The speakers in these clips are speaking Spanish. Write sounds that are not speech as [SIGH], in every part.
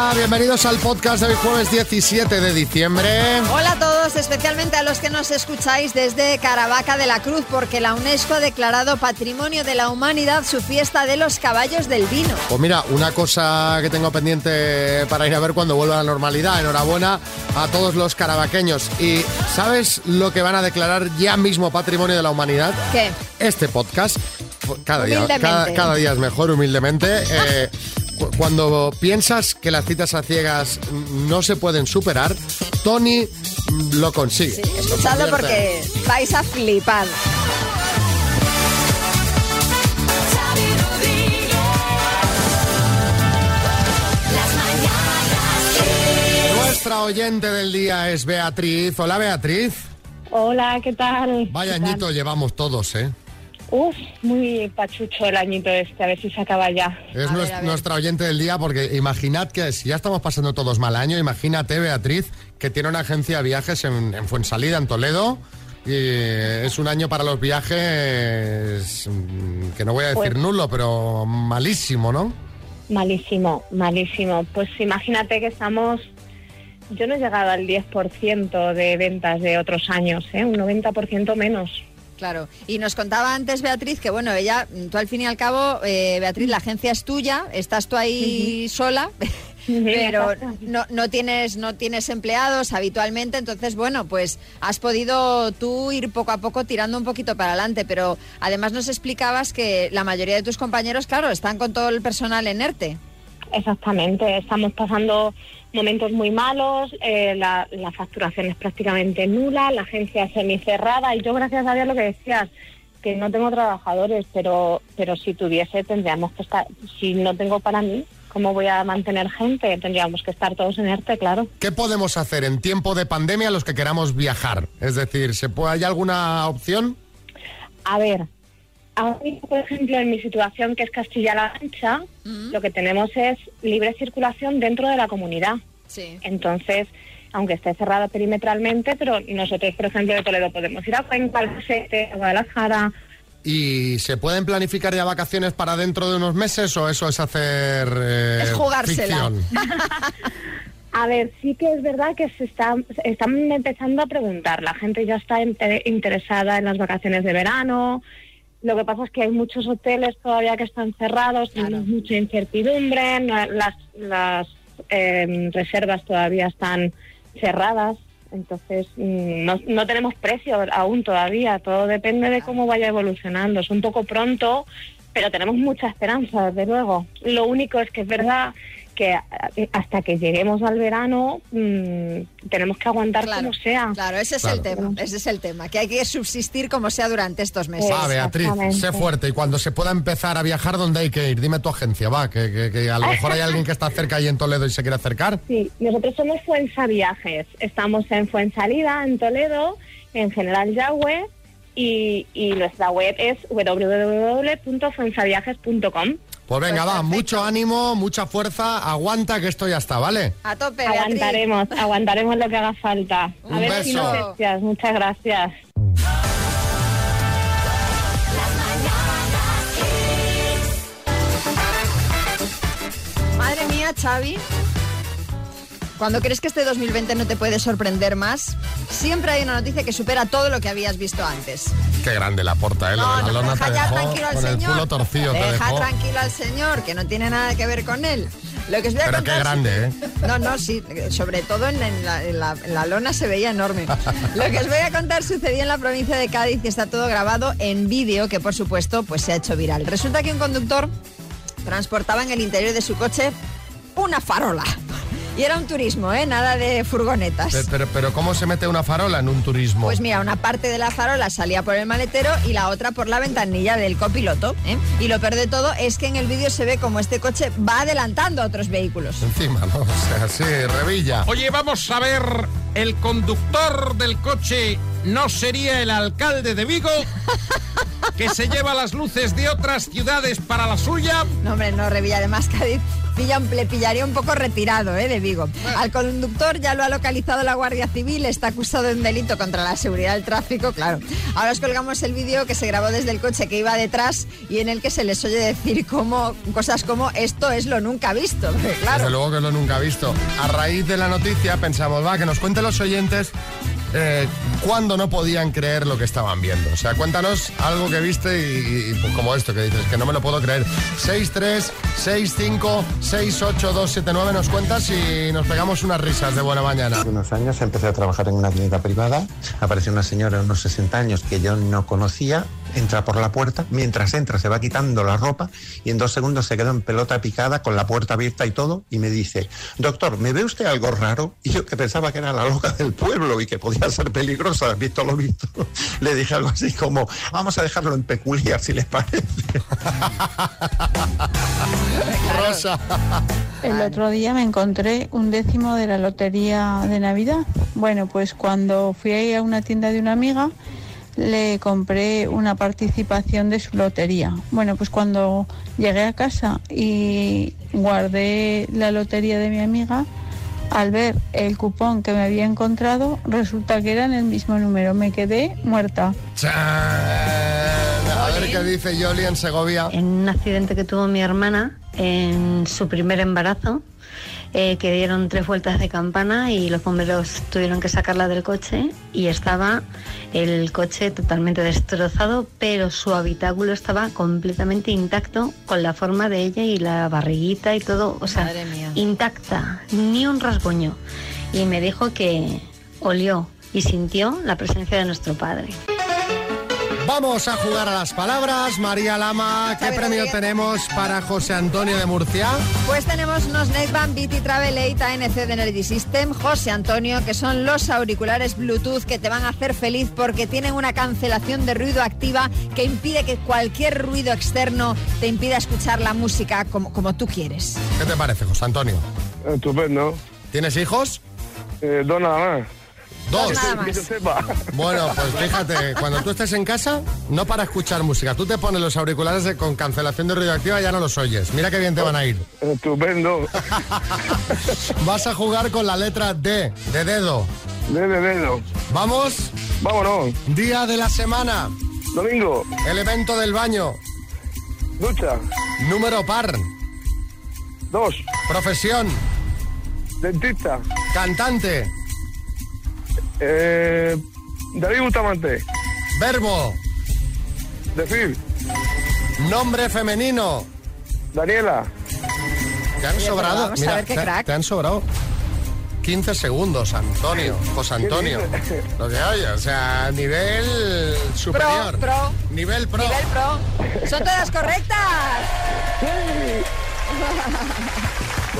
Hola, bienvenidos al podcast de hoy jueves 17 de diciembre. Hola a todos, especialmente a los que nos escucháis desde Caravaca de la Cruz, porque la UNESCO ha declarado Patrimonio de la Humanidad su fiesta de los caballos del vino. Pues mira, una cosa que tengo pendiente para ir a ver cuando vuelva a la normalidad. Enhorabuena a todos los caravaqueños. ¿Y sabes lo que van a declarar ya mismo Patrimonio de la Humanidad? ¿Qué? Este podcast. Cada día, cada, cada día es mejor, humildemente. [LAUGHS] Eh, cuando piensas que las citas a ciegas no se pueden superar, Tony lo consigue. Sí, escuchadlo Lo porque vais a flipar. Nuestra oyente del día es Beatriz. Hola, Beatriz. Hola, ¿qué tal? Vaya ¿Qué tal? añito llevamos todos, ¿eh? Uf, muy pachucho el añito este, a ver si se acaba ya. Es nuestra oyente del día porque imaginad que si ya estamos pasando todos mal año, imagínate, Beatriz, que tiene una agencia de viajes en, en Fuensalida, en Toledo. Y es un año para los viajes mm, que no voy a decir Pues- nulo, pero malísimo, ¿no? Malísimo, malísimo. Pues imagínate que estamos... Yo no he llegado al 10% de ventas de otros años, ¿eh? un 90% menos. Claro. Y nos contaba antes Beatriz que, bueno, ella, tú al fin y al cabo, eh, Beatriz, la agencia es tuya, estás tú ahí sola, [LAUGHS] [LAUGHS] pero no, no, tienes, no tienes empleados habitualmente, entonces, bueno, pues has podido tú ir poco a poco tirando un poquito para adelante, pero además nos explicabas que la mayoría de tus compañeros, claro, están con todo el personal en ERTE. Exactamente, estamos pasando momentos muy malos, eh, la, la facturación es prácticamente nula, la agencia es semicerrada y yo gracias a Dios lo que decías, que no tengo trabajadores, pero, pero si tuviese tendríamos que estar, si no tengo para mí, ¿cómo voy a mantener gente? Tendríamos que estar todos en ERTE, claro. ¿Qué podemos hacer en tiempo de pandemia los que queramos viajar? Es decir, ¿se puede, ¿hay alguna opción? A ver, ahora mismo, por ejemplo, en mi situación, que es Castilla-La Mancha, lo que tenemos es libre circulación dentro de la comunidad. Sí. Entonces, aunque esté cerrada perimetralmente, pero nosotros, por ejemplo, de Toledo podemos ir a Cuenca, Albacete, a Guadalajara. ¿Y se pueden planificar ya vacaciones para dentro de unos meses o eso es hacer eh, Es jugársela. [LAUGHS] A ver, sí que es verdad que se está, están empezando a preguntar. La gente ya está inte- interesada en las vacaciones de verano. Lo que pasa es que hay muchos hoteles todavía que están cerrados, tenemos mucha incertidumbre, las, las eh, reservas todavía están cerradas. Entonces, mm, no, no tenemos precio aún todavía, todo depende de cómo vaya evolucionando. Es un poco pronto, pero tenemos mucha esperanza, desde luego. Lo único es que es verdad que eh, hasta que lleguemos al verano mm, tenemos que aguantar Claro, como sea. claro, ese es Claro. el tema, ese es el tema, que hay que subsistir como sea durante estos meses. Va, Beatriz, sé fuerte y cuando se pueda empezar a viajar, ¿dónde hay que ir? Dime tu agencia, va, que, que- que a lo [LAUGHS] mejor hay alguien que está cerca ahí en Toledo y se quiere acercar. Sí, nosotros somos Fuensa Viajes. Estamos en Fuensalida, en Toledo, en General Yagüe y, y nuestra web es www.fuensaviajes.com. Pues venga, Pues va, mucho ánimo, mucha fuerza, aguanta que esto ya está, ¿vale? A tope, Beatriz. Aguantaremos, aguantaremos lo que haga falta. Un A ver si beso. no bestias. Muchas gracias. Madre mía, Xavi. Cuando crees que este 2020 no te puede sorprender más, siempre hay una noticia que supera todo lo que habías visto antes. Qué grande la porta, ¿eh? Lo de la lona deja te ya dejó tranquilo al con el señor. culo torcido, te deja dejó. tranquilo al señor, que no tiene nada que ver con él. Lo que os voy a Pero contar qué grande, ¿eh? [LAUGHS] No, no, sí, sobre todo en, en la, en la- en la lona se veía enorme. [LAUGHS] Lo que os voy a contar sucedió en la provincia de Cádiz y está todo grabado en vídeo que por supuesto pues se ha hecho viral. Resulta que un conductor transportaba en el interior de su coche una farola. Y era un turismo, ¿eh? Nada de furgonetas. Pe- Pero, pero ¿cómo se mete una farola en un turismo? Pues mira, una parte de la farola salía por el maletero y la otra por la ventanilla del copiloto. ¿eh? Y lo peor de todo es que en el vídeo se ve como este coche va adelantando a otros vehículos. Encima, ¿no? [LAUGHS] O sea, sí, revilla. Oye, vamos a ver, el conductor del coche no sería el alcalde de Vigo, [LAUGHS] que se lleva las luces de otras ciudades para la suya. No, hombre, no, Revilla. Además, Cádiz pilla un- le pillaría un poco retirado ¿eh? de Vigo. Al conductor ya lo ha localizado la Guardia Civil, está acusado de un delito contra la seguridad del tráfico, claro. Ahora os colgamos el vídeo que se grabó desde el coche que iba detrás y en el que se les oye decir como, cosas como esto es lo nunca visto. Claro. Desde luego que lo nunca visto. A raíz de la noticia pensamos, va, que nos cuenten los oyentes eh, cuándo no podían creer lo que estaban viendo. O sea, cuéntanos algo que viste y, pues, como esto que dices, que no me lo puedo creer. 636568279 nos cuentas y nos pegamos unas risas de buena mañana. Hace unos años empecé a trabajar en una clínica privada. Apareció una señora de unos 60 años que yo no conocía. Entra por la puerta. Mientras entra se va quitando la ropa y en dos segundos se quedó en pelota picada con la puerta abierta y todo. Y me dice, doctor, ¿me ve usted algo raro? Y yo que pensaba que era la loca del pueblo y que podía ser peligrosa, visto lo visto. [LAUGHS] Le dije algo así como, vamos a dejarlo en peculiar si les parece. [LAUGHS] Rosa. El otro día me encontré un décimo de la lotería de Navidad. Bueno, pues cuando fui a ir a una tienda de una amiga, le compré una participación de su lotería. Bueno, pues cuando llegué a casa y guardé la lotería de mi amiga, al ver el cupón que me había encontrado, resulta que era en el mismo número. Me quedé muerta. Chan. A ver qué dice Yoli en Segovia. En un accidente que tuvo mi hermana en su primer embarazo, eh, que dieron tres vueltas de campana y los bomberos tuvieron que sacarla del coche y estaba el coche totalmente destrozado, pero su habitáculo estaba completamente intacto con la forma de ella y la barriguita y todo, o sea, Madre mía. intacta, ni un rasguño. Y me dijo que olió y sintió la presencia de nuestro padre. Vamos a jugar a las palabras. María Lama, ¿qué premio tenemos para José Antonio de Murcia? Pues tenemos unos Neckband BT Travel 8 ANC de Energy System, José Antonio, que son los auriculares Bluetooth que te van a hacer feliz porque tienen una cancelación de ruido activa que impide que cualquier ruido externo te impida escuchar la música como, como tú quieres. ¿Qué te parece, José Antonio? Estupendo. ¿Tienes hijos? Eh, dos nada más. Dos. Nada más. Que yo sepa. Bueno, pues fíjate, cuando tú estés en casa, no para escuchar música. Tú te pones los auriculares de- con cancelación de ruido activa y ya no los oyes. Mira qué bien te van a ir. Estupendo. [LAUGHS] Vas a jugar con la letra D, de dedo. De de dedo. Vamos, Vámonos. día de la semana, Domingo. elemento del baño, Ducha. número par, Dos. profesión, Dentista. cantante, Eh, David Bustamante. verbo, Decir. nombre femenino. Daniela. ¿Te han Oye, sobrado? vamos a ver qué te, crack. te han sobrado 15 segundos, Antonio, José Antonio. [LAUGHS] Lo que oye, o sea, nivel superior. pro. Nivel pro. Nivel pro. Son todas correctas. [LAUGHS]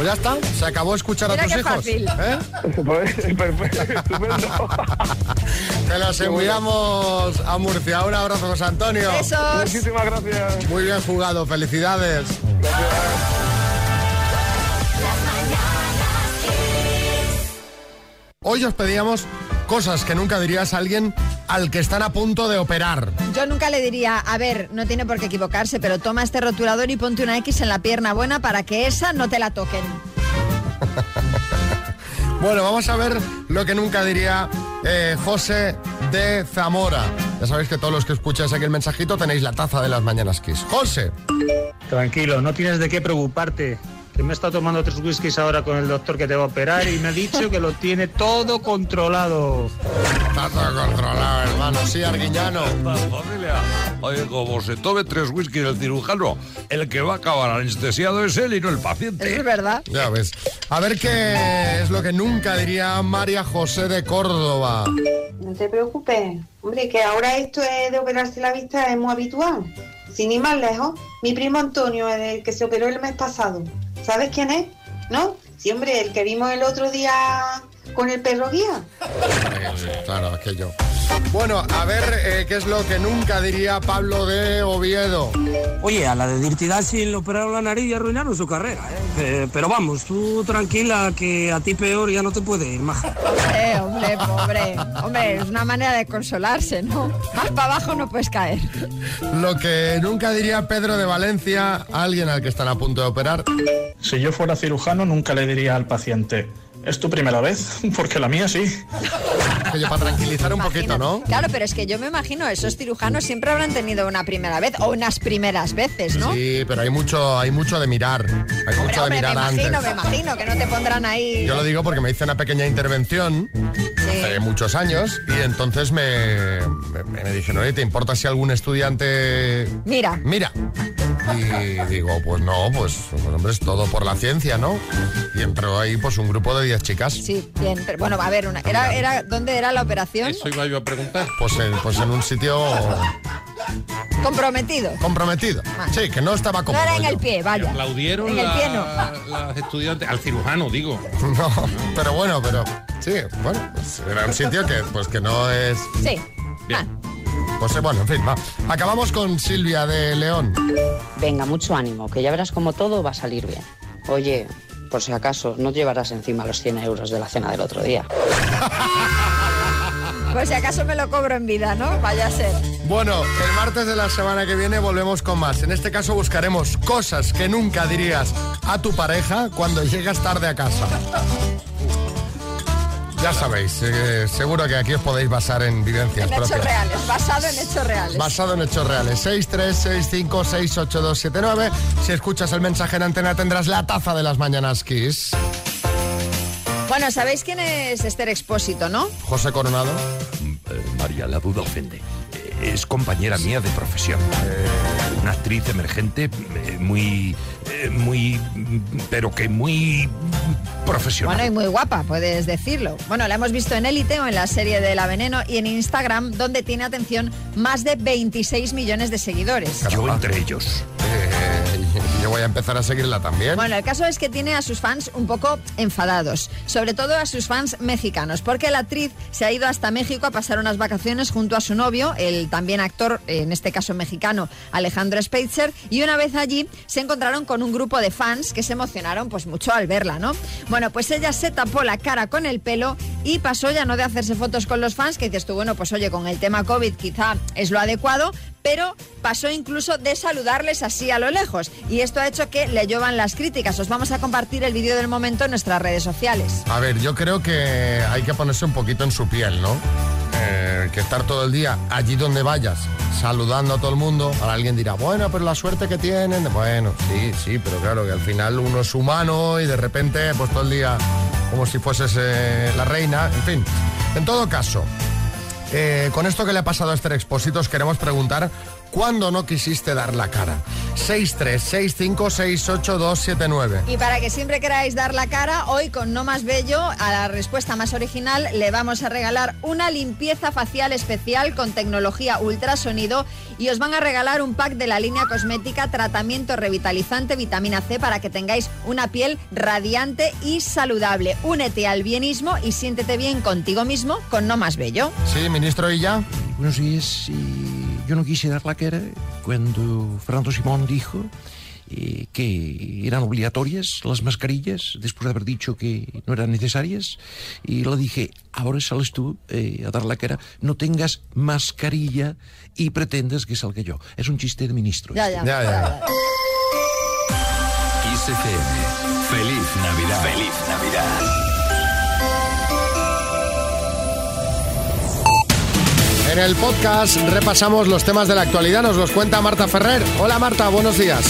Pues ya está, se acabó escuchar Mira a tus qué hijos. fácil. ¿eh? [LAUGHS] Te los enviamos a Murcia. Un abrazo, José Antonio. Besos. Muchísimas gracias. Muy bien jugado, felicidades. Hoy os pedíamos cosas que nunca dirías a alguien al que están a punto de operar. Yo nunca le diría, a ver, no tiene por qué equivocarse, pero toma este rotulador y ponte una X en la pierna buena para que esa no te la toquen. [LAUGHS] Bueno, vamos a ver lo que nunca diría eh, José de Zamora. Ya sabéis que todos los que escucháis aquí el mensajito tenéis la taza de las mañanas Kiss. José. Tranquilo, no tienes de qué preocuparte. Que me he estado tomando tres whiskies ahora con el doctor que te va a operar y me ha dicho que lo tiene todo controlado. Está todo controlado, hermano. Sí, Arguiñano. familia. Oye, como se tome tres whisky el cirujano, el que va a acabar anestesiado es él y no el paciente. Es verdad. Ya ves. A ver qué es lo que nunca diría María José de Córdoba. No te preocupes, hombre, que ahora esto es de operarse la vista es muy habitual. Sin ir más lejos, mi primo Antonio, el que se operó el mes pasado, ¿sabes quién es? ¿No? Sí, hombre, el que vimos el otro día con el perro guía. Eh, Claro, aquello. Bueno, a ver eh, qué es lo que nunca diría Pablo de Oviedo. Oye, a la de Dirty Dancing le operaron la nariz y arruinaron su carrera, ¿eh? Eh, pero vamos, tú tranquila que a ti peor ya no te puede ir, maja. Eh, hombre, pobre. Hombre, es una manera de consolarse, ¿no? Más para abajo no puedes caer. Lo que nunca diría Pedro de Valencia, alguien al que están a punto de operar. Si yo fuera cirujano, nunca le diría al paciente, ¿es tu primera vez? Porque la mía sí. Oye, para tranquilizar un poquito, ¿no? Claro, pero es que yo me imagino, esos cirujanos siempre habrán tenido una primera vez o unas primeras veces, ¿no? Sí, pero hay mucho, hay mucho de mirar. Hay mucho de Hombre, me mirar imagino, antes. me imagino que no te pondrán ahí. Yo lo digo porque me hice una pequeña intervención hace muchos años y entonces me, me, me dijeron, oye, ¿te importa si algún estudiante Mira. mira? Y digo, pues no, pues, pues, hombre, es todo por la ciencia, ¿no? Y entró ahí pues un grupo de 10 chicas. Sí, bien. pero bueno, a ver, una, era, era, ¿dónde era la operación? Eso iba yo a preguntar. Pues en, pues en un sitio Comprometido. comprometido. Sí, que no estaba No cómodo. era en yo. el pie, vaya. Aplaudieron En el la- pie no. las estudiantes, al cirujano, digo. No, pero bueno, pero sí, bueno, pues era un sitio que pues que no es Sí. Pues eh, bueno, en fin, va. Acabamos con Silvia de León. Venga, mucho ánimo, que ya verás como todo va a salir bien. Oye, por si acaso, no llevarás encima los 100 euros de la cena del otro día. [LAUGHS] Pues si acaso me lo cobro en vida, ¿no? Vaya a ser. Bueno, el martes de la semana que viene volvemos con más. En este caso buscaremos cosas que nunca dirías a tu pareja cuando llegas tarde a casa. Ya sabéis, eh, seguro que aquí os podéis basar en vivencias En hechos reales, basado en hechos reales. Basado en hechos reales. 636568279. Si escuchas el mensaje en antena tendrás la taza de las mañanas Kiss. Bueno, ¿sabéis quién es Esther Expósito, no? José Coronado. Eh, María, la duda ofende. Eh, Es compañera mía de profesión. Eh, una actriz emergente, eh, muy, eh, muy, pero que muy profesional. Bueno, y muy guapa, puedes decirlo. Bueno, la hemos visto en Élite o en la serie de La Veneno y en Instagram, donde tiene, atención, más de 26 millones de seguidores. Yo entre ellos. Eh, empezar a seguirla también. Bueno, el caso es que tiene a sus fans un poco enfadados, sobre todo a sus fans mexicanos, porque la actriz se ha ido hasta México a pasar unas vacaciones junto a su novio, el también actor, en este caso mexicano, Alejandro Speitzer, y una vez allí se encontraron con un grupo de fans que se emocionaron pues mucho al verla, ¿no? Bueno, pues ella se tapó la cara con el pelo y pasó ya no de hacerse fotos con los fans, que dices tú, bueno, pues oye, con el tema COVID quizá es lo adecuado, pero pasó incluso de saludarles así a lo lejos. Y esto ha hecho que le llovan las críticas. Os vamos a compartir el vídeo del momento en nuestras redes sociales. A ver, yo creo que hay que ponerse un poquito en su piel, ¿no? Eh, que estar todo el día allí donde vayas, saludando a todo el mundo. Ahora alguien dirá, bueno, pero la suerte que tienen. Bueno, sí, sí, pero claro que al final uno es humano y de repente, pues todo el día como si fueses eh, la reina. En fin, en todo caso, eh, con esto que le ha pasado a Esther Expósito, os queremos preguntar cuándo no quisiste dar la cara. 636568279. Y para que siempre queráis dar la cara, hoy con No Más Bello, a la respuesta más original, le vamos a regalar una limpieza facial especial con tecnología ultrasonido y os van a regalar un pack de la línea cosmética Tratamiento Revitalizante Vitamina C para que tengáis una piel radiante y saludable. Únete al bienismo y siéntete bien contigo mismo con No Más Bello. Sí, ministro Illa. Buenos días. eh, yo no quise dar la cara cuando Fernando Simón dijo eh, que eran obligatorias las mascarillas después de haber dicho que no eran necesarias. Y le dije, ahora sales tú eh, a dar la cara, no tengas mascarilla y pretendas que salga yo. Es un chiste de ministro. Ya, ya. Ya, ya. Feliz Navidad. Feliz Navidad. En el podcast repasamos los temas de la actualidad, nos los cuenta Marta Ferrer. Hola Marta, buenos días.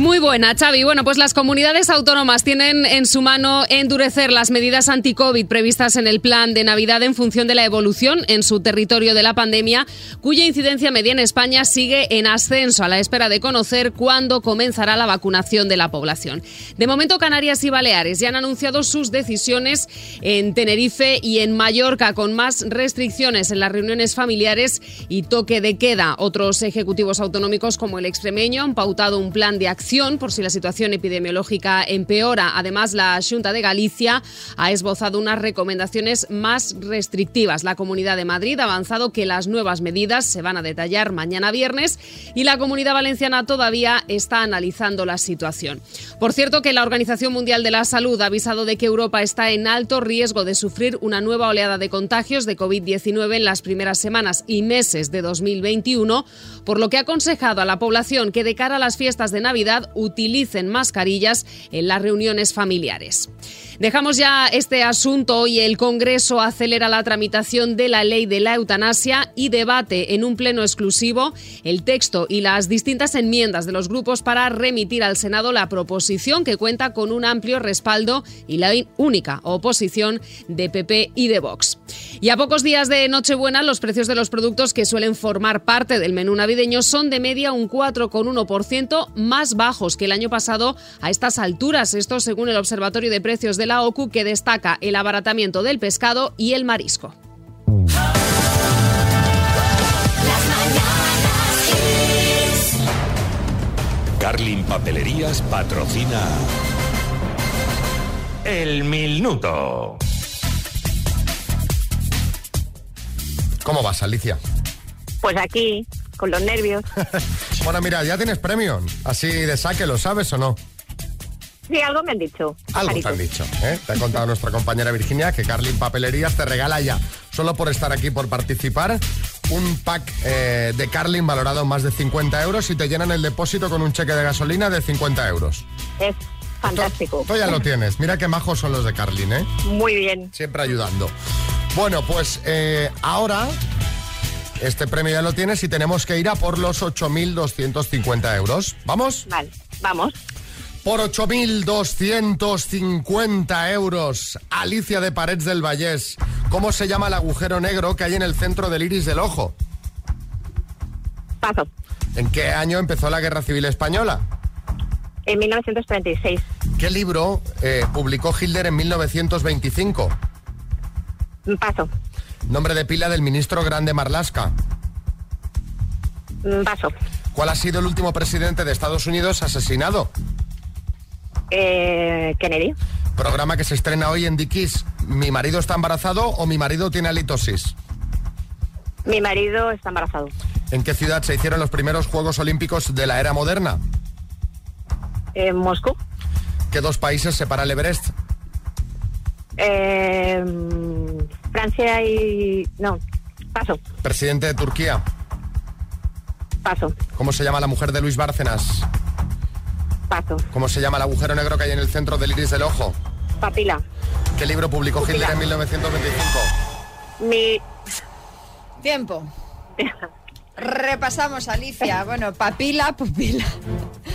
Muy buena, Xavi. Bueno, pues las comunidades autónomas tienen en su mano endurecer las medidas anti-COVID previstas en el plan de Navidad en función de la evolución en su territorio de la pandemia, cuya incidencia media en España sigue en ascenso a la espera de conocer cuándo comenzará la vacunación de la población. De momento, Canarias y Baleares ya han anunciado sus decisiones en Tenerife y en Mallorca, con más restricciones en las reuniones familiares y toque de queda. Otros ejecutivos autonómicos, como el extremeño, han pautado un plan de acción por si la situación epidemiológica empeora. Además, la Junta de Galicia ha esbozado unas recomendaciones más restrictivas. La Comunidad de Madrid ha avanzado que las nuevas medidas se van a detallar mañana viernes y la Comunidad Valenciana todavía está analizando la situación. Por cierto, que la Organización Mundial de la Salud ha avisado de que Europa está en alto riesgo de sufrir una nueva oleada de contagios de COVID-19 en las primeras semanas y meses de 2021, por lo que ha aconsejado a la población que de cara a las fiestas de Navidad utilicen mascarillas en las reuniones familiares. Dejamos ya este asunto y el Congreso acelera la tramitación de la ley de la eutanasia y debate en un pleno exclusivo el texto y las distintas enmiendas de los grupos para remitir al Senado la proposición que cuenta con un amplio respaldo y la única oposición de PP y de Vox. Y a pocos días de Nochebuena, los precios de los productos que suelen formar parte del menú navideño son de media un 4,1% más bajos que el año pasado a estas alturas. Esto según el Observatorio de Precios de la OCU, que destaca el abaratamiento del pescado y el marisco. Carlin Papelerías patrocina El Minuto. ¿Cómo vas, Alicia? Pues aquí, con los nervios. [LAUGHS] Bueno, mira, ya tienes premio. Así de saque, ¿lo sabes o no? Sí, algo me han dicho. Algo te han dicho. ¿eh? Te ha contado nuestra compañera Virginia que Carlin Papelerías te regala ya, solo por estar aquí, por participar, un pack eh, de Carlin valorado en más de 50 euros y te llenan el depósito con un cheque de gasolina de 50 euros. Es fantástico. Tú ya lo [LAUGHS] tienes. Mira qué majos son los de Carlin, ¿eh? Muy bien. Siempre ayudando. Bueno, pues eh, ahora este premio ya lo tienes y tenemos que ir a por los 8.250 euros. ¿Vamos? Vale, vamos. Por 8.250 euros, Alicia de Parets del Vallés. ¿Cómo se llama el agujero negro que hay en el centro del iris del ojo? Paso. ¿En qué año empezó la Guerra Civil Española? En 1936. ¿Qué libro eh, publicó Hitler en 1925? Paso. Nombre de pila del ministro Grande Marlasca. Paso. ¿Cuál ha sido el último presidente de Estados Unidos asesinado? Eh, Kennedy. Programa que se estrena hoy en Dickies. ¿Mi marido está embarazado o mi marido tiene halitosis? Mi marido está embarazado. ¿En qué ciudad se hicieron los primeros Juegos Olímpicos de la era moderna? En Moscú. ¿Qué dos países separa el Everest? Eh, Francia y... No, paso, Presidente de Turquía. paso, ¿Cómo se llama la mujer de Luis Bárcenas? paso. ¿Cómo se llama el agujero negro que hay en el centro del iris del ojo? Papila. ¿Qué libro publicó Pupila. Hitler en 1925? Mi... Tiempo. [LAUGHS] Repasamos, Alicia. Bueno, papila, pupila.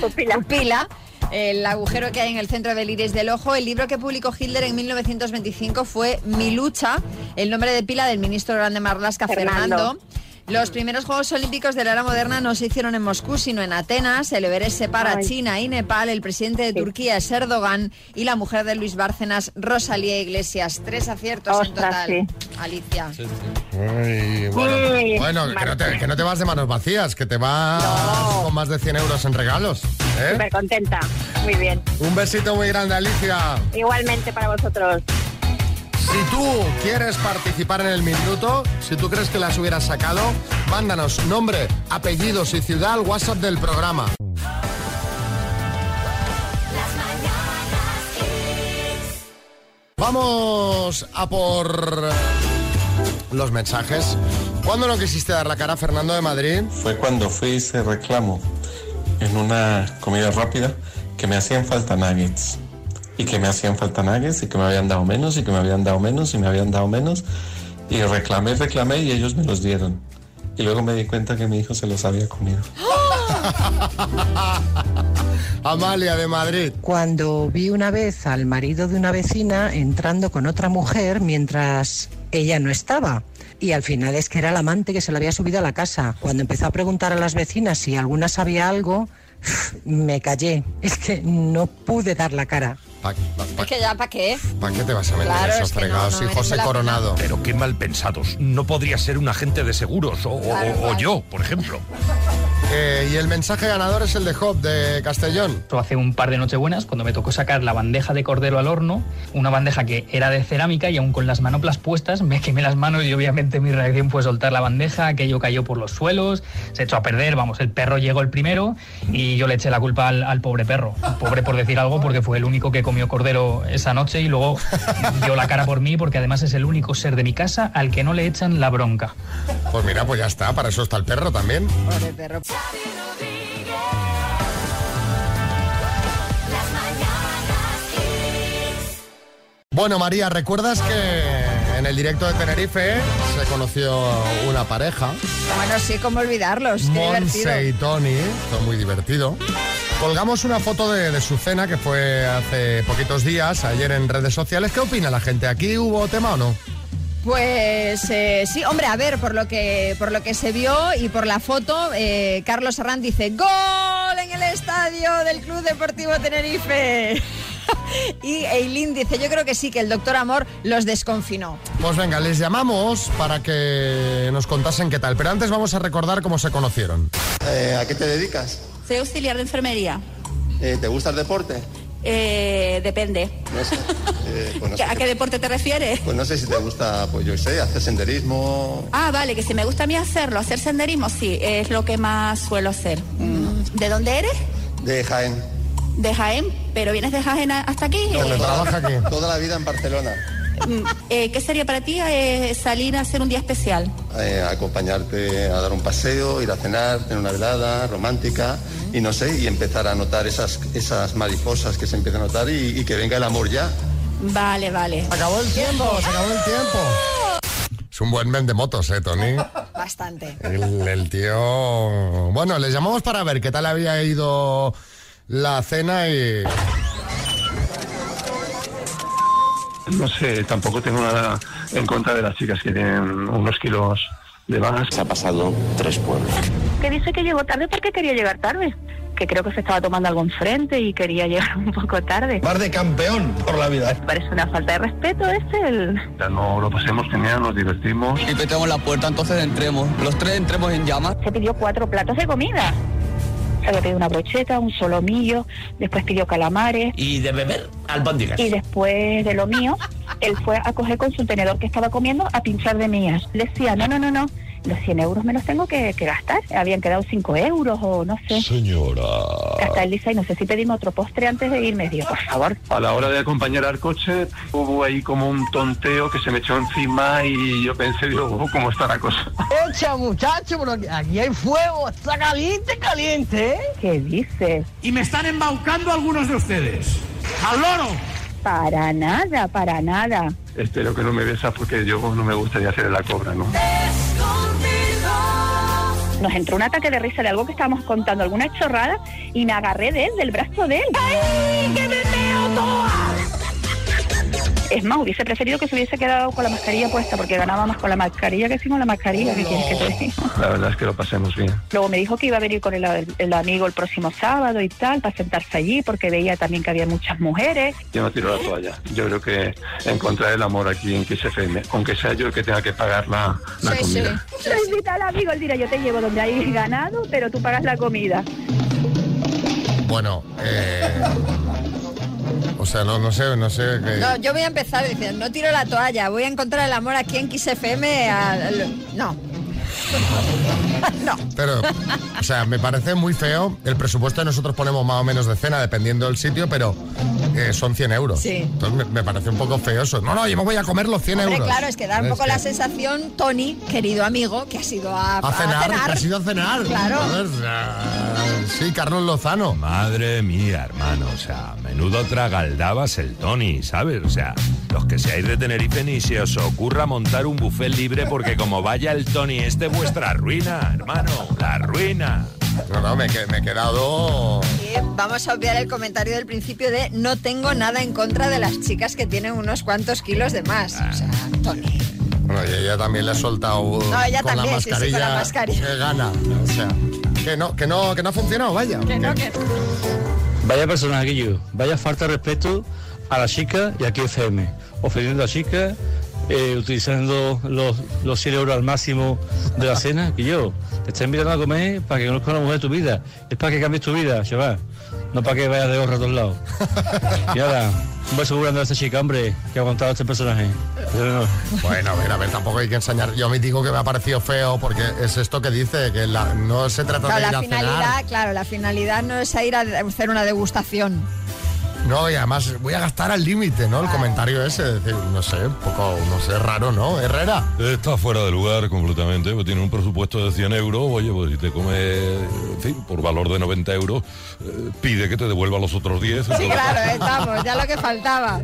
Pupila. Pupila. El agujero que hay en el centro del iris del ojo. El libro que publicó Hitler en 1925 fue Mi lucha, el nombre de pila del ministro grande Marlaska Fernando. Fernando. Los primeros Juegos Olímpicos de la era moderna no se hicieron en Moscú, sino en Atenas. El Everest separa Ay. China y Nepal. El presidente de Turquía es Erdogan y la mujer de Luis Bárcenas, Rosalía Iglesias. Tres aciertos en Ostras, total. sí. Alicia. Ay, bueno, Uy, bueno, que, no te, que no te vas de manos vacías, que te vas con más de 100 euros en regalos. ¿eh? Súper contenta. Muy bien. Un besito muy grande, Alicia. Igualmente para vosotros. Si tú quieres participar en el minuto, si tú crees que las hubieras sacado, mándanos nombre, apellidos y ciudad al WhatsApp del programa. Vamos a por los mensajes. ¿Cuándo no quisiste dar la cara, Fernando de Madrid? Fue cuando fui y hice reclamo en una comida rápida que me hacían falta nuggets. Y que me hacían falta nuggets y que me habían dado menos y que me habían dado menos y me habían dado menos. Y reclamé, reclamé y ellos me los dieron. Y luego me di cuenta que mi hijo se los había comido. [LAUGHS] Amalia de Madrid. Cuando vi una vez al marido de una vecina entrando con otra mujer mientras ella no estaba. Y al final es que era el amante que se le había subido a la casa. Cuando empezó a preguntar a las vecinas si alguna sabía algo, me callé. Es que no pude dar la cara. Es que ya, ¿para qué? ¿Para qué te vas a meter Claro, esos es que no, fregados, no y José Coronado? Pero qué mal pensados. No podría ser un agente de seguros o, o- Claro, o claro. yo, por ejemplo. Eh, y el mensaje ganador es el de Job de Castellón. Hace un par de nochebuenas, cuando me tocó sacar la bandeja de cordero al horno, una bandeja que era de cerámica y aún con las manoplas puestas, me quemé las manos y obviamente mi reacción fue soltar la bandeja, aquello cayó por los suelos, se echó a perder, vamos, el perro llegó el primero y yo le eché la culpa al, al pobre perro. Pobre por decir algo, porque fue el único que comió cordero esa noche y luego dio la cara por mí, porque además es el único ser de mi casa al que no le echan la bronca. Pues mira, pues ya está, para eso está el perro también. Pobre perro. Bueno, María, ¿recuerdas que en el directo de Tenerife se conoció una pareja? Bueno, sí, cómo olvidarlos. Qué Monse y. Tony, fue muy divertido. Colgamos una foto de, de su cena que fue hace poquitos días, ayer en redes sociales. ¿Qué opina la gente? ¿Aquí hubo tema o no? Pues eh, sí, hombre, a ver, por lo que por lo que se vio y por la foto, eh, Carlos Arranz dice ¡Gol en el estadio del Club Deportivo Tenerife! [LAUGHS] y Eileen dice, yo creo que sí, que el doctor Amor los desconfinó. Pues venga, les llamamos para que nos contasen qué tal. Pero antes vamos a recordar cómo se conocieron. Eh, ¿A qué te dedicas? Soy auxiliar de enfermería. Eh, ¿Te gusta el deporte? Eh, depende. No sé. [LAUGHS] Eh, pues, no sé ¿A qué deporte te refieres? pues no sé si te gusta, pues yo sé, hacer senderismo. Ah, vale, que si me gusta a mí hacerlo, hacer senderismo, sí, es lo que más suelo hacer. Mm, ¿De dónde eres? De Jaén. De Jaén, pero vienes de Jaén hasta aquí. aquí? Toda la vida en Barcelona. Eh, ¿Qué sería para ti eh, salir a hacer un día especial? Eh, acompañarte a dar un paseo, ir a cenar, tener una velada romántica y no sé, y empezar a notar esas, esas mariposas que se empiezan a notar y, y que venga el amor ya. Vale, vale. acabó el tiempo, se acabó el tiempo. Es un buen men de motos, ¿eh, Tony? Bastante. El, el tío... Bueno, les llamamos para ver qué tal había ido la cena y... No sé, tampoco tengo nada en contra de las chicas que tienen unos kilos de más. Se ha pasado tres pueblos. Que dice que llegó tarde porque quería llegar tarde. Que creo que se estaba tomando algo enfrente y quería [LAUGHS] llegar un poco tarde. Bar de campeón por la vida. Parece una falta de respeto este el... Ya no lo pasemos genial, nos divertimos. Y petamos la puerta, entonces entremos. Los tres entremos en llamas. Se pidió cuatro platos de comida. Se había pedido una brocheta, un solomillo, después pidió calamares. Y de beber, albóndigas. Y después de lo mío, él fue a coger con su tenedor que estaba comiendo a pinchar de mías. Decía, no, no, no, no, los 100 euros me los tengo que, que gastar. Habían quedado 5 euros o no sé. Señora. Hasta él dice, "Ay, no sé si pedimos otro postre antes de irme. Digo, por favor. A la hora de acompañar al coche hubo ahí como un tonteo que se me echó encima y yo pensé, digo, "Oh, ¿cómo está la cosa? [LAUGHS] Echa, muchacho, pero aquí- aquí hay fuego, está caliente, caliente, ¿eh? ¿Qué dices? Y me están embaucando algunos de ustedes. ¡Al loro! Para nada, para nada. Espero que no me besas porque yo no me gustaría hacer la cobra, ¿no? Nos entró un ataque de risa de algo que estábamos contando, alguna chorrada, y me agarré de él, del brazo de él. ¡Ay, que me meo toda! Es más, hubiese preferido que se hubiese quedado con la mascarilla puesta, porque ganaba más con la mascarilla que sin la mascarilla. ¿Qué quieres que te diga? La verdad es que lo pasemos bien. Luego me dijo que iba a venir con el, el amigo el próximo sábado y tal, para sentarse allí, porque veía también que había muchas mujeres. Yo no tiro la toalla. Yo creo que encontrar el amor aquí en XFM, aunque sea yo el que tenga que pagar la, la comida. Lo invita al amigo, él dirá, yo te llevo donde hay ganado, pero tú pagas la comida. Bueno, eh... O sea, no, no sé, no sé... qué- No, yo voy a empezar diciendo, no tiro la toalla, voy a encontrar el amor aquí en XFM. No. [LAUGHS] no. Pero, o sea, me parece muy feo. El presupuesto que nosotros ponemos más o menos de cena, dependiendo del sitio, pero eh, son 100 euros. Sí. Entonces me, me parece un poco feo eso. No, no, yo me voy a comer los 100 Hombre, euros. claro, es que da un poco que- la sensación, Tony, querido amigo, que ha sido a, A cenar, que ha sido a cenar. Claro. sea, Sí, Carlos Lozano. Madre mía, hermano, o sea, menudo tragaldabas el Tony, ¿sabes? O sea, los que seáis de Tenerife ni se os ocurra montar un buffet libre porque como vaya el Tony, este vuestra ruina, hermano, la ruina. No, no, me, me he quedado... Y vamos a obviar el comentario del principio de no tengo nada en contra de las chicas que tienen unos cuantos kilos de más. O sea, Tony. Bueno, y ella también le ha soltado No, ella con, también, la sí, sí, con la mascarilla que gana. O sea, que no, que no, que no ha funcionado, vaya. Que no, que Vaya personaje yo, vaya falta de respeto a la chica y aquí FM, ofendiendo a chicas, eh, utilizando los, los 100 euros al máximo de la cena, que yo te estoy invitando a comer para que conozcas a la mujer de tu vida. Es para que cambies tu vida, chaval. No para que vayas de gorra a todos lados. [LAUGHS] Y ahora, un beso grande a esta chica, hombre, que ha aguantado este personaje. No. Bueno, a ver, a ver, tampoco hay que ensañar. Yo me digo que me ha parecido feo porque es esto que dice, que la- no se trata Claro, de ir la a finalidad, cenar. claro, la finalidad no es a ir a hacer una degustación. No, y además voy a gastar al límite, ¿no? El comentario ese, es decir, no sé, un poco, no sé, raro, ¿no? Herrera. Está fuera de lugar completamente, pues tiene un presupuesto de 100 euros, oye, pues si te come, en fin, por valor de 90 euros, eh, pide que te devuelva los otros 10. Sí, entonces- claro, estamos, ya lo que faltaba.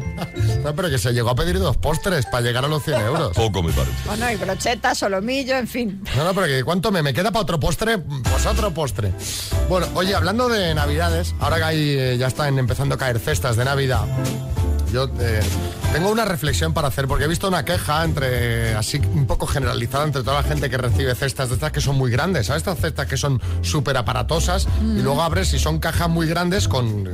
No, pero que se llegó a pedir dos postres para llegar a los 100 euros. Poco me parece. Bueno, y brochetas, solomillo, en fin. No, no, pero que ¿cuánto me, me queda para otro postre? Pues otro postre. Bueno, oye, hablando de Navidades, ahora que hay, eh, ya están empezando a caer cestas de Navidad, yo eh, tengo una reflexión para hacer, porque he visto una queja entre, así un poco generalizada entre toda la gente que recibe cestas de estas que son muy grandes, ¿sabes? Estas cestas que son súper aparatosas y luego abres y son cajas muy grandes con...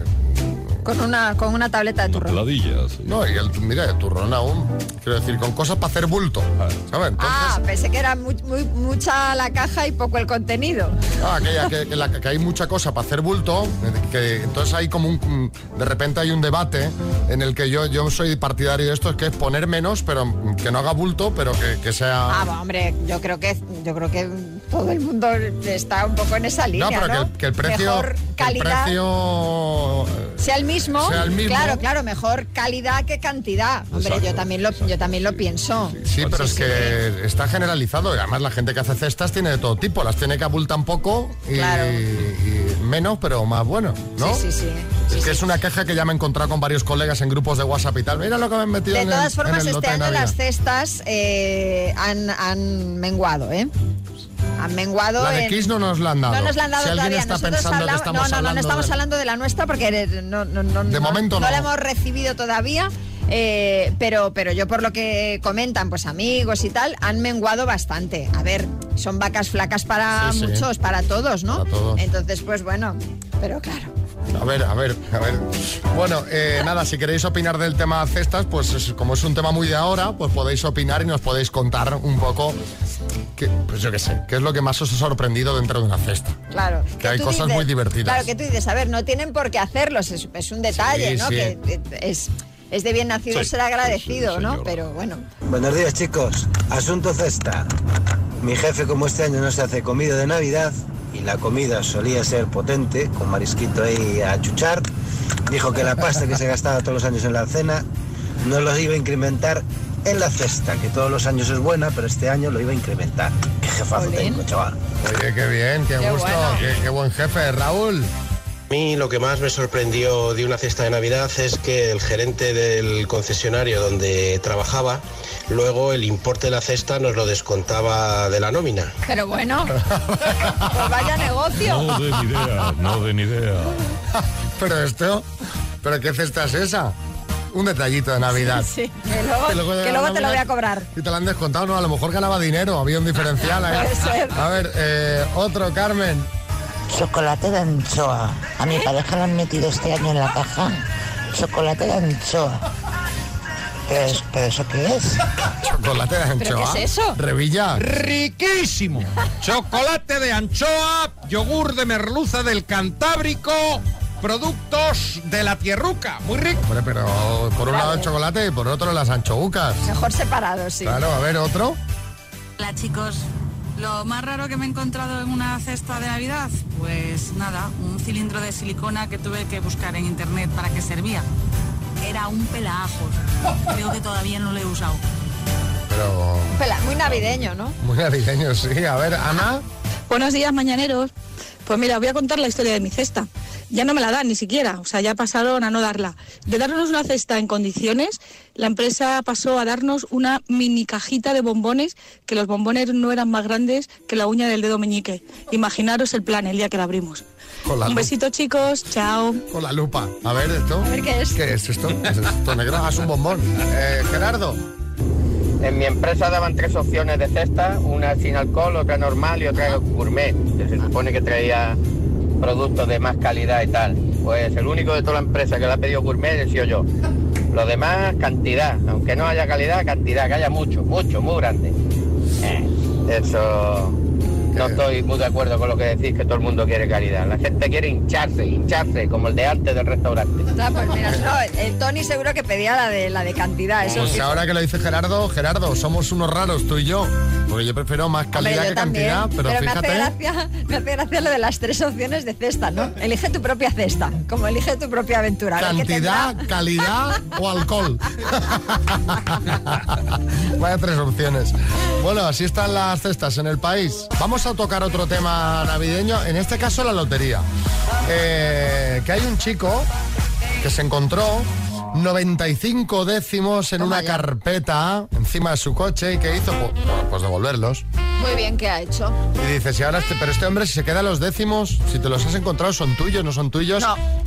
Con una, con una tableta de turrón. Peladillas. No, y el, mira, el turrón aún, quiero decir, con cosas para hacer bulto, ¿sabes? Entonces, Ah, pensé que era muy- muy- mucha la caja y poco el contenido. Ah, aquella que, que la- que hay mucha cosa para hacer bulto, que entonces hay como un, de repente hay un debate en el que yo, yo soy partidario de esto, es que es poner menos, pero que no haga bulto, pero que, que sea... Ah, bueno, hombre, yo creo que yo creo que todo el mundo está un poco en esa línea, no, ¿no? pero que el, que el precio, Mejor el calidad precio eh, sea el mismo. sea el mismo. Claro, claro, mejor calidad que cantidad. Hombre, Exacto. yo también lo yo también lo pienso. Sí, pero es que está generalizado y además la gente que hace cestas tiene de todo tipo, las tiene que abultar un poco y, Claro. y menos, pero más bueno, ¿no? Sí, sí, sí. Es que es una queja que ya me he encontrado con varios colegas en grupos de WhatsApp y tal. Mira lo que me han metido De en todas el, formas, en el este año las cestas eh, han, han menguado, ¿eh? Han menguado. La de en- Kiss no nos la han dado. No nos la han dado Si todavía. está Nosotros pensando que estamos no, no, no, estamos de- hablando de la nuestra porque no, no, no, De momento no. la hemos recibido todavía. eh, pero, pero yo por lo que comentan, pues amigos y tal, han menguado bastante. A ver, son vacas flacas para Sí, sí. muchos, para todos, ¿no? Para todos. Entonces, pues bueno, pero claro. A ver, a ver, a ver. Bueno, eh, nada, si queréis opinar del tema cestas, pues es- como es un tema muy de ahora, pues podéis opinar y nos podéis contar un poco, qué, pues yo qué sé, qué es lo que más os ha sorprendido dentro de una cesta. Claro. Que hay cosas muy divertidas. Claro, que tú dices, a ver, no tienen por qué hacerlos, es, es un detalle, Sí, ¿no? sí. Que eh, es, es de bien nacido Sí, ser agradecido, ¿no? Pero bueno. Buenos días chicos, asunto cesta. Mi jefe como este año no se hace comida de Navidad y la comida solía ser potente, con marisquito ahí a chuchar, dijo que la pasta que se gastaba todos los años en la cena no lo iba a incrementar en la cesta, que todos los años es buena, pero este año lo iba a incrementar. Qué jefazo tengo, chaval. Oye, qué bien, qué, Qué gusto, bueno. qué, qué buen jefe, Raúl. A mí lo que más me sorprendió de una cesta de Navidad es que el gerente del concesionario donde trabajaba, luego el importe de la cesta nos lo descontaba de la nómina. Pero bueno, [LAUGHS] pues vaya negocio. No de ni idea, no de ni idea. [LAUGHS] Pero esto, ¿pero qué cesta es esa? Un detallito de Navidad. Sí, que luego, Que luego que te lo voy a cobrar. Y te lo han descontado, ¿no? A lo mejor ganaba dinero, había un diferencial ahí. Puede ser. A ver, eh, otro, Carmen. Chocolate de anchoa. A mi pareja le han metido este año en la caja chocolate de anchoa. ¿Pero, es- pero eso qué es? Chocolate de ¿Pero anchoa. qué es eso? Revilla. Riquísimo. Chocolate de anchoa, yogur de merluza del Cantábrico, productos de la tierruca. Muy rico. Hombre, pero por un lado el chocolate y por otro las anchoucas. Mejor separados, sí. Claro, a ver, otro. Hola chicos, lo más raro que me he encontrado en una cesta de Navidad, pues nada, un cilindro de silicona que tuve que buscar en internet para qué servía. Era un pelajos, creo que todavía no lo he usado. Pero Pela- Muy navideño, ¿no? muy navideño, sí. A ver, Ana. Buenos días, mañaneros. Pues mira, voy a contar la historia de mi cesta. Ya no me la dan ni siquiera, o sea, ya pasaron a no darla. De darnos una cesta en condiciones, la empresa pasó a darnos una mini cajita de bombones, que los bombones no eran más grandes que la uña del dedo meñique. Imaginaros el plan el día que la abrimos. Con la Un lupa. besito, chicos. Chao. Con la lupa. A ver, esto. A ver qué es. ¿Qué es esto? ¿Qué es esto negro? Ah, es un bombón. Eh, Gerardo. En mi empresa daban tres opciones de cesta, una sin alcohol, otra normal y otra gourmet, que se supone que traía productos de más calidad y tal. Pues el único de toda la empresa que la ha pedido gourmet he sido yo. Lo demás, cantidad. Aunque no haya calidad, cantidad, que haya mucho, mucho, muy grande. Eh, eso no estoy muy de acuerdo con lo que decís, que todo el mundo quiere calidad. La gente quiere hincharse, hincharse, como el de antes del restaurante. Ah, pues mira, no, el, Tony seguro que pedía la de la de cantidad. Eso Pues sí. ahora que lo dice Gerardo, Gerardo, somos unos raros tú y yo. Porque yo prefiero más calidad que también, cantidad, pero, me fíjate. hace, gracia, me hace gracia lo de las tres opciones de cesta, ¿no? Elige tu propia cesta, como elige tu propia aventura. Cantidad, tendrá. calidad o alcohol. [LAUGHS] Vaya tres opciones. Bueno, así están las cestas en el país. Vamos a tocar otro tema navideño, en este caso la lotería. Eh, que hay un chico que se encontró 95 décimos en una carpeta encima de su coche y que hizo pues, pues devolverlos. Muy bien, ¿qué ha hecho? Y dice, si ahora este, pero este hombre si se queda los décimos, si te los has encontrado, son tuyos, no son tuyos.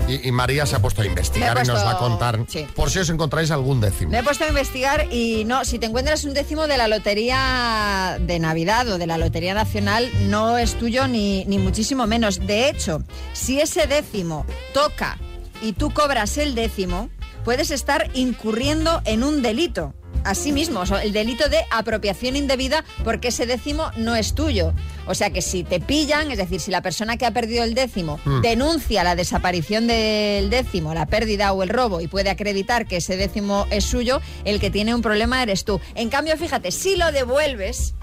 Y, y María se ha puesto a investigar y nos va a contar sí. por si os encontráis algún décimo. Me he puesto a investigar y no, si te encuentras un décimo de la lotería de Navidad o de la Lotería Nacional, no es tuyo ni, ni muchísimo menos. De hecho, si ese décimo toca y tú cobras el décimo, puedes estar incurriendo en un delito. Así mismo, o sea, el delito de apropiación indebida porque ese décimo no es tuyo. O sea que si te pillan, es decir, si la persona que ha perdido el décimo Mm. denuncia la desaparición del décimo, la pérdida o el robo y puede acreditar que ese décimo es suyo, el que tiene un problema eres tú. En cambio, fíjate, si lo devuelves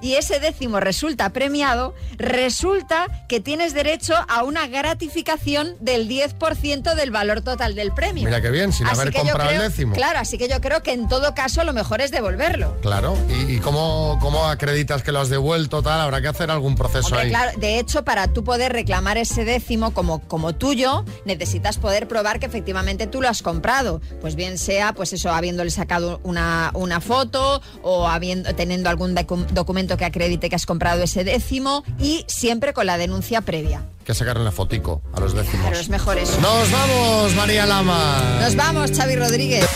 y ese décimo resulta premiado, resulta que tienes derecho a una gratificación del 10% del valor total del premio. Mira qué bien, sin Así haber comprado el décimo. Claro, así que yo creo que en todo caso lo mejor es devolverlo. Claro, ¿y, y cómo, cómo acreditas que lo has devuelto? Tal, habrá que hacer algún proceso Hombre, ahí. claro, de hecho, para tú poder reclamar ese décimo como, como tuyo, necesitas poder probar que efectivamente tú lo has comprado. Pues bien sea, pues eso, habiéndole sacado una, una foto o habiendo, teniendo algún docu- documento que acredite que has comprado ese décimo y siempre con la denuncia previa. Que sacarle la fotico a los décimos. Pero es mejor eso. Nos vamos, María Lama. Nos vamos, Xavi Rodríguez.